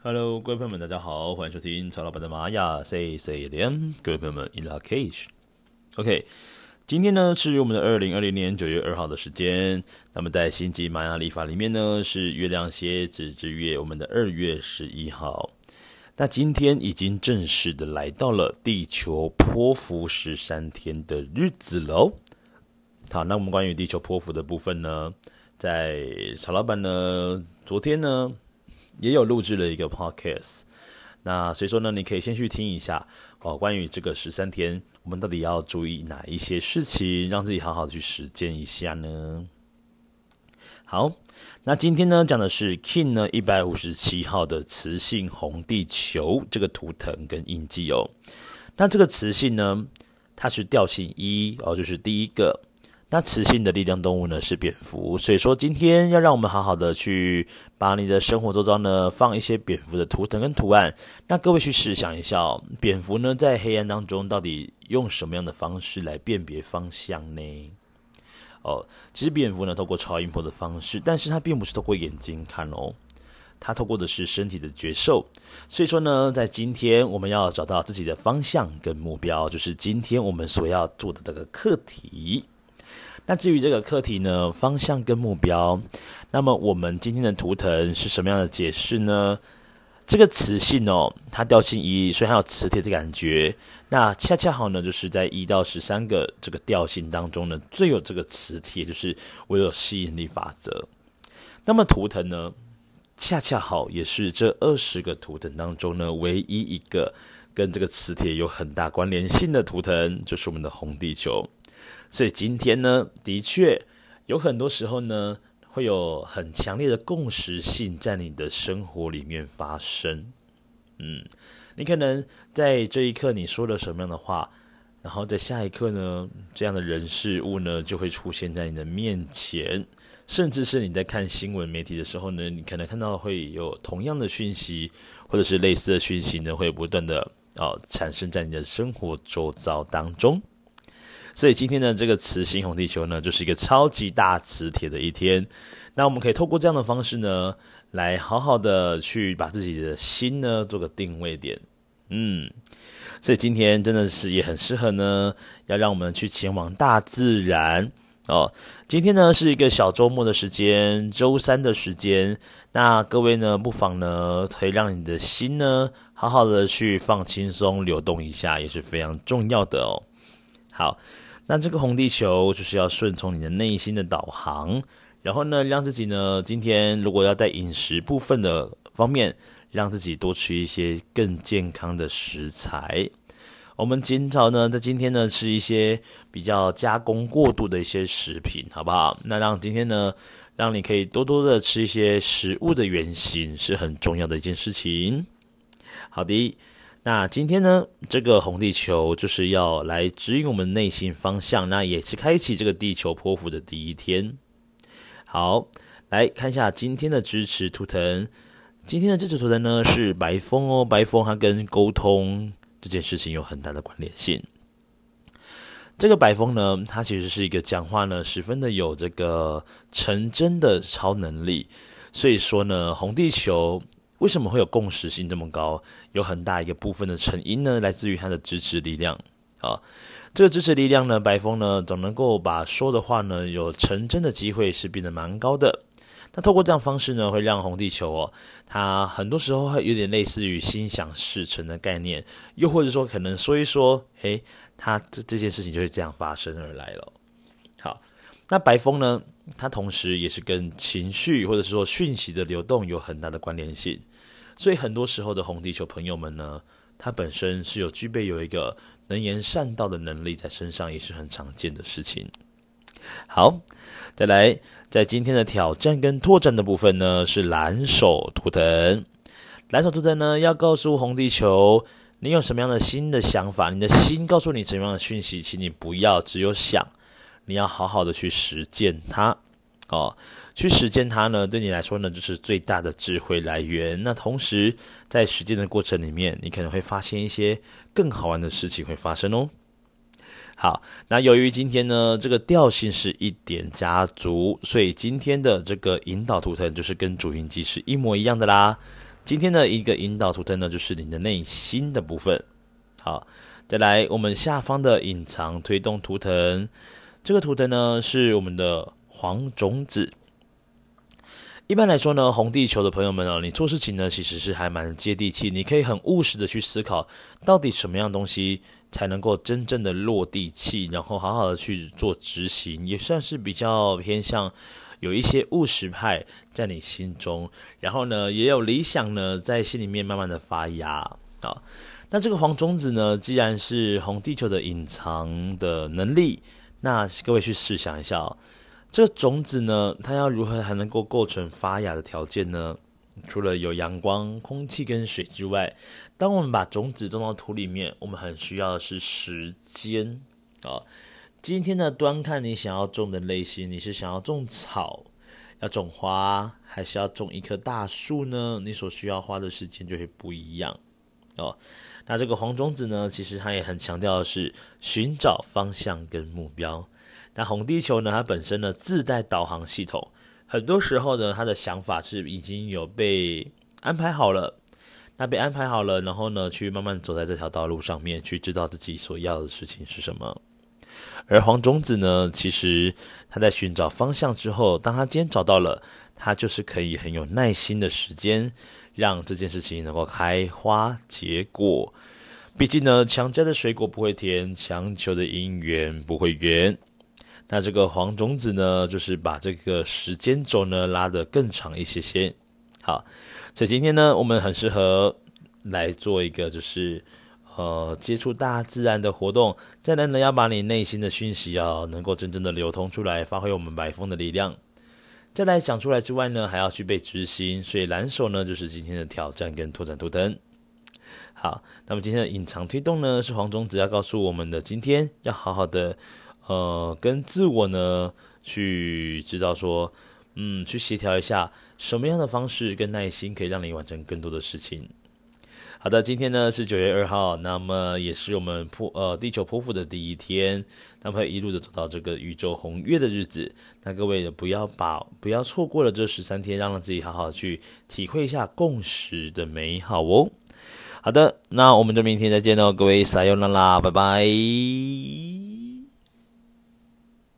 Hello，各位朋友们，大家好，欢迎收听曹老板的玛雅 Say Say Them。各位朋友们，In lak'ech，OK，今天呢是我们的二零二零年九月二号的时间。那么在星际玛雅历法里面呢是月亮蝎子之月，我们的二月十一号。那今天已经正式的来到了地球波符十三天的日子喽。好，那我们关于地球波符的部分呢，在曹老板呢昨天呢也有录制了一个 podcast。那所以说呢，你可以先去听一下哦，关于这个十三天，我们到底要注意哪一些事情，让自己好好去实践一下呢？好。那今天呢，讲的是 King 呢一百五十七号的磁性红地球这个图腾跟印记哦。那这个磁性呢，它是调性一哦，就是第一个。那磁性的力量动物呢是蝙蝠，所以说今天要让我们好好的去把你的生活周遭呢放一些蝙蝠的图腾跟图案。那各位去试想一下哦，蝙蝠呢在黑暗当中到底用什么样的方式来辨别方向呢？哦，其实蝙蝠呢，透过超音波的方式，但是它并不是透过眼睛看哦，它透过的是身体的觉受。所以说呢，在今天我们要找到自己的方向跟目标，就是今天我们所要做的这个课题。那至于这个课题呢，方向跟目标，那么我们今天的图腾是什么样的解释呢？这个磁性哦，它调性一，所以它有磁铁的感觉。那恰恰好呢，就是在一到十三个这个调性当中呢，最有这个磁铁，就是我有吸引力法则。那么图腾呢，恰恰好也是这二十个图腾当中呢，唯一一个跟这个磁铁有很大关联性的图腾，就是我们的红地球。所以今天呢，的确有很多时候呢。会有很强烈的共识性在你的生活里面发生，嗯，你可能在这一刻你说了什么样的话，然后在下一刻呢，这样的人事物呢就会出现在你的面前，甚至是你在看新闻媒体的时候呢，你可能看到会有同样的讯息，或者是类似的讯息呢，会不断的哦产生在你的生活周遭当中。所以今天的这个磁性红地球呢，就是一个超级大磁铁的一天。那我们可以透过这样的方式呢，来好好的去把自己的心呢做个定位点。嗯，所以今天真的是也很适合呢，要让我们去前往大自然哦。今天呢是一个小周末的时间，周三的时间。那各位呢，不妨呢可以让你的心呢好好的去放轻松，流动一下，也是非常重要的哦。好。那这个红地球就是要顺从你的内心的导航，然后呢，让自己呢，今天如果要在饮食部分的方面，让自己多吃一些更健康的食材。我们今早呢，在今天呢，吃一些比较加工过度的一些食品，好不好？那让今天呢，让你可以多多的吃一些食物的原型，是很重要的一件事情。好的。那今天呢，这个红地球就是要来指引我们内心方向，那也是开启这个地球波符的第一天。好，来看一下今天的支持图腾。今天的支持图腾呢是白风哦，白风它跟沟通这件事情有很大的关联性。这个白风呢，它其实是一个讲话呢十分的有这个成真的超能力，所以说呢，红地球。为什么会有共识性这么高？有很大一个部分的成因呢，来自于他的支持力量啊。这个支持力量呢，白风呢总能够把说的话呢有成真的机会是变得蛮高的。那透过这样方式呢，会让红地球哦，它很多时候会有点类似于心想事成的概念，又或者说可能说一说，诶，它这这件事情就会这样发生而来了。好，那白风呢，它同时也是跟情绪或者是说讯息的流动有很大的关联性。所以很多时候的红地球朋友们呢，他本身是有具备有一个能言善道的能力在身上，也是很常见的事情。好，再来，在今天的挑战跟拓展的部分呢，是蓝手图腾。蓝手图腾呢，要告诉红地球，你有什么样的新的想法，你的心告诉你什么样的讯息，请你不要只有想，你要好好的去实践它。哦，去实践它呢，对你来说呢，就是最大的智慧来源。那同时，在实践的过程里面，你可能会发现一些更好玩的事情会发生哦。好，那由于今天呢，这个调性是一点家族，所以今天的这个引导图腾就是跟主音机是一模一样的啦。今天的一个引导图腾呢，就是你的内心的部分。好，再来我们下方的隐藏推动图腾，这个图腾呢是我们的黄种子。一般来说呢，红地球的朋友们啊，你做事情呢其实是还蛮接地气，你可以很务实的去思考，到底什么样东西才能够真正的落地气，然后好好的去做执行，也算是比较偏向有一些务实派在你心中，然后呢也有理想呢在心里面慢慢的发芽啊。那这个黄种子呢，既然是红地球的隐藏的能力，那各位去试想一下哦。这个种子呢，它要如何才能够构成发芽的条件呢？除了有阳光、空气跟水之外，当我们把种子种到土里面，我们很需要的是时间啊。今天呢，端看你想要种的类型，你是想要种草、要种花，还是要种一棵大树呢？你所需要花的时间就会不一样哦。那这个黄种子呢，其实它也很强调的是寻找方向跟目标。那红地球呢，它本身呢自带导航系统，很多时候呢，它的想法是已经有被安排好了。那被安排好了，然后呢，去慢慢走在这条道路上面，去知道自己所要的事情是什么。而黄种子呢，其实他在寻找方向之后，当他今天找到了，他就是可以很有耐心的时间，让这件事情能够开花结果。毕竟呢，强摘的水果不会甜，强求的姻缘不会圆。那这个黄种子呢，就是把这个时间轴呢拉得更长一些些。好，所以今天呢，我们很适合来做一个就是呃接触大自然的活动。再来呢，要把你内心的讯息要能够真正的流通出来，发挥我们白风的力量。再来讲出来之外呢，还要去被执行。所以蓝手呢，就是今天的挑战跟拓展图腾。好，那么今天的隐藏推动呢，是黄种子要告诉我们的，今天要好好的。呃，跟自我呢去知道说，嗯，去协调一下什么样的方式跟耐心可以让你完成更多的事情。好的，今天呢是九月二号，那么也是我们破呃地球剖腹的第一天，那么一路的走到这个宇宙红月的日子。那各位也不要把不要错过了这十三天，让自己好好去体会一下共识的美好哦。好的，那我们就明天再见喽，各位撒由那拉，拜拜。